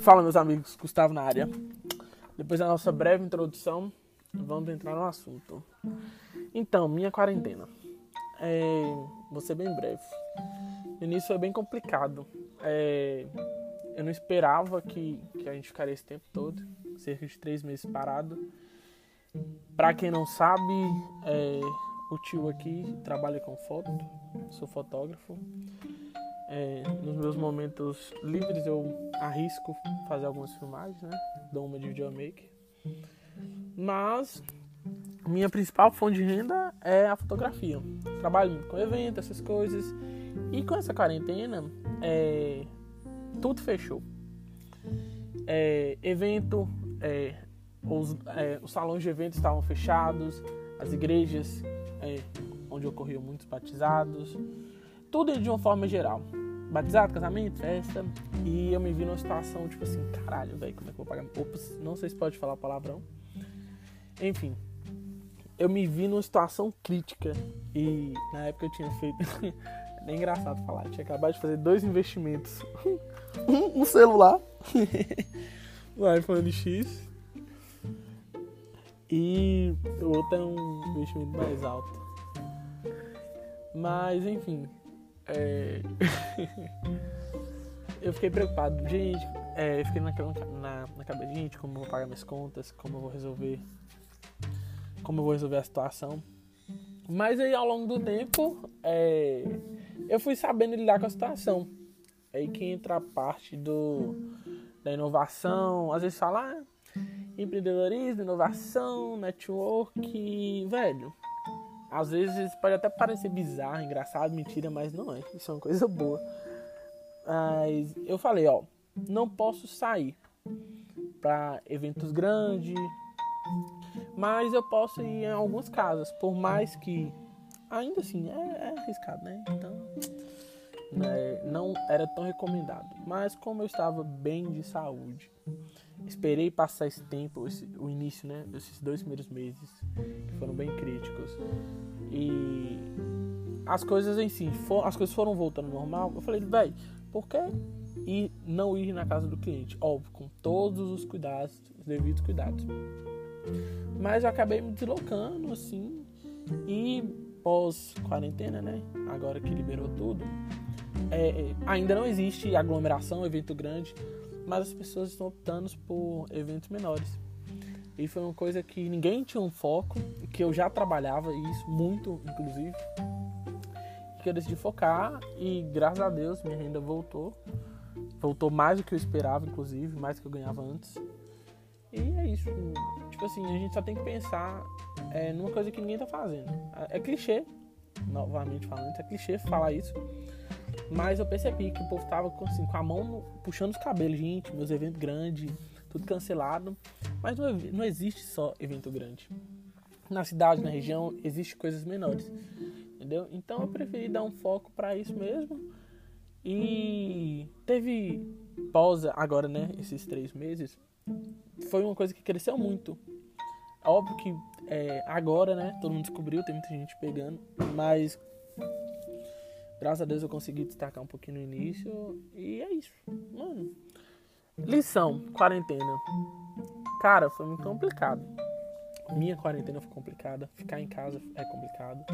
Fala, meus amigos, Gustavo na área. Depois da nossa breve introdução, vamos entrar no assunto. Então, minha quarentena. É, vou ser bem breve. No início foi bem complicado. É, eu não esperava que, que a gente ficaria esse tempo todo cerca de três meses parado. Pra quem não sabe, é, o tio aqui trabalha com foto, sou fotógrafo. É, nos meus momentos livres eu arrisco fazer algumas filmagens, né? Dou uma de videomaker. Mas minha principal fonte de renda é a fotografia. Trabalho muito com eventos, essas coisas. E com essa quarentena, é, tudo fechou. É, evento, é, os, é, os, salões de eventos estavam fechados, as igrejas é, onde ocorriam muitos batizados, tudo de uma forma geral. Batizado, casamento, festa. E eu me vi numa situação tipo assim, caralho, velho, como é que eu vou pagar? Ops, não sei se pode falar palavrão. Enfim, eu me vi numa situação crítica. E na época eu tinha feito. é engraçado falar, eu tinha acabado de fazer dois investimentos. um, um celular, o iPhone X. E o outro é um investimento mais alto. Mas enfim, é... eu fiquei preocupado. Gente, é, eu fiquei naquela, na, na cabeça, gente, como eu vou pagar minhas contas, como eu vou resolver. Como eu vou resolver a situação. Mas aí ao longo do tempo, é, eu fui sabendo lidar com a situação. Aí que entra a parte do, da inovação. Às vezes fala ah, empreendedorismo, inovação, network. Velho, às vezes pode até parecer bizarro, engraçado, mentira, mas não é. Isso é uma coisa boa. Mas eu falei, ó, não posso sair para eventos grandes, mas eu posso ir em algumas casas, por mais que ainda assim é, é arriscado, né? Então né, não era tão recomendado. Mas como eu estava bem de saúde, esperei passar esse tempo, esse, o início, né? Esses dois primeiros meses que foram bem críticos e as coisas em si, for, as coisas foram voltando ao normal. Eu falei, velho, por que e não ir na casa do cliente? Óbvio, com todos os cuidados, os devidos cuidados. Mas eu acabei me deslocando assim e pós quarentena, né? Agora que liberou tudo, é, ainda não existe aglomeração, evento grande, mas as pessoas estão optando por eventos menores. E foi uma coisa que ninguém tinha um foco, que eu já trabalhava isso muito, inclusive, que eu decidi focar e graças a Deus minha renda voltou. Voltou mais do que eu esperava, inclusive, mais do que eu ganhava antes. E é isso. Tipo assim, a gente só tem que pensar é, numa coisa que ninguém tá fazendo. É clichê, novamente falando, é clichê falar isso. Mas eu percebi que o povo tava assim, com a mão puxando os cabelos, gente, meus eventos grandes, tudo cancelado. Mas não, não existe só evento grande. Na cidade, na região, existe coisas menores. Entendeu? Então eu preferi dar um foco para isso mesmo. E teve pausa agora, né? Esses três meses. Foi uma coisa que cresceu muito. Óbvio que é, agora, né? Todo mundo descobriu, tem muita gente pegando. Mas Graças a Deus eu consegui destacar um pouquinho no início. E é isso. Mano. Lição, quarentena. Cara, foi muito complicado. Minha quarentena foi complicada. Ficar em casa é complicado.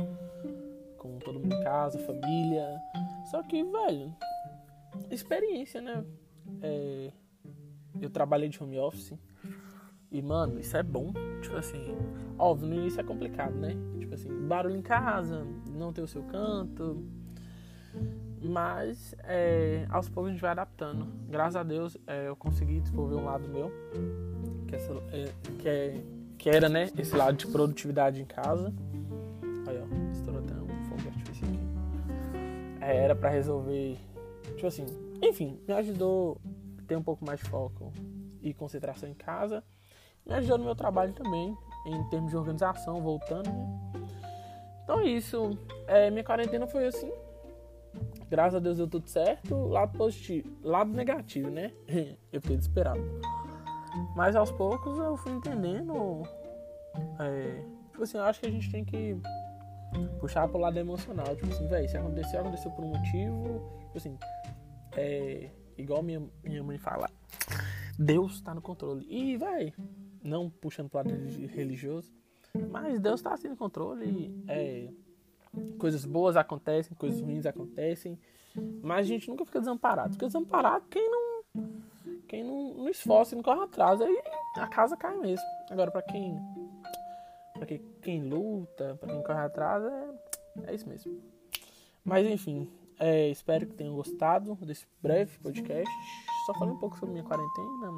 Com todo mundo em casa, família. Só que, velho, experiência, né? É, eu trabalhei de home office. E, mano, isso é bom. Tipo assim, óbvio, no início é complicado, né? Tipo assim, barulho em casa, não ter o seu canto mas é, aos poucos a gente vai adaptando. Graças a Deus é, eu consegui desenvolver um lado meu, que, essa, é, que, é, que, era né, esse lado de produtividade em casa. Aí ó, estourou até um fogo. É, era para resolver, tipo assim, enfim, me ajudou a ter um pouco mais de foco e concentração em casa. Me ajudou no meu trabalho também, em termos de organização, voltando. Né? Então é isso. É, minha quarentena foi assim, Graças a Deus deu tudo certo. Lado positivo. Lado negativo, né? eu fiquei desesperado. Mas aos poucos eu fui entendendo. É, tipo assim, eu acho que a gente tem que puxar pro lado emocional. Tipo assim, velho, se aconteceu, aconteceu por um motivo. Tipo assim, é, igual minha, minha mãe fala. Deus tá no controle. E, vai, não puxando pro lado religioso, mas Deus tá assim no controle. É, coisas boas acontecem, coisas ruins acontecem, mas a gente nunca fica desamparado. Fica desamparado quem não quem não, não esforça não corre atrás, aí a casa cai mesmo. Agora, para quem para quem, quem luta, para quem corre atrás, é, é isso mesmo. Mas enfim, é, espero que tenham gostado desse breve podcast. Só falei um pouco sobre minha quarentena,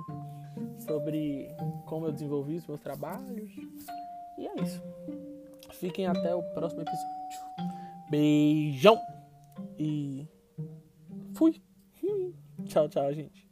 sobre como eu desenvolvi os meus trabalhos. E é isso. Fiquem até o próximo episódio. Beijão! E fui! Tchau, tchau, gente.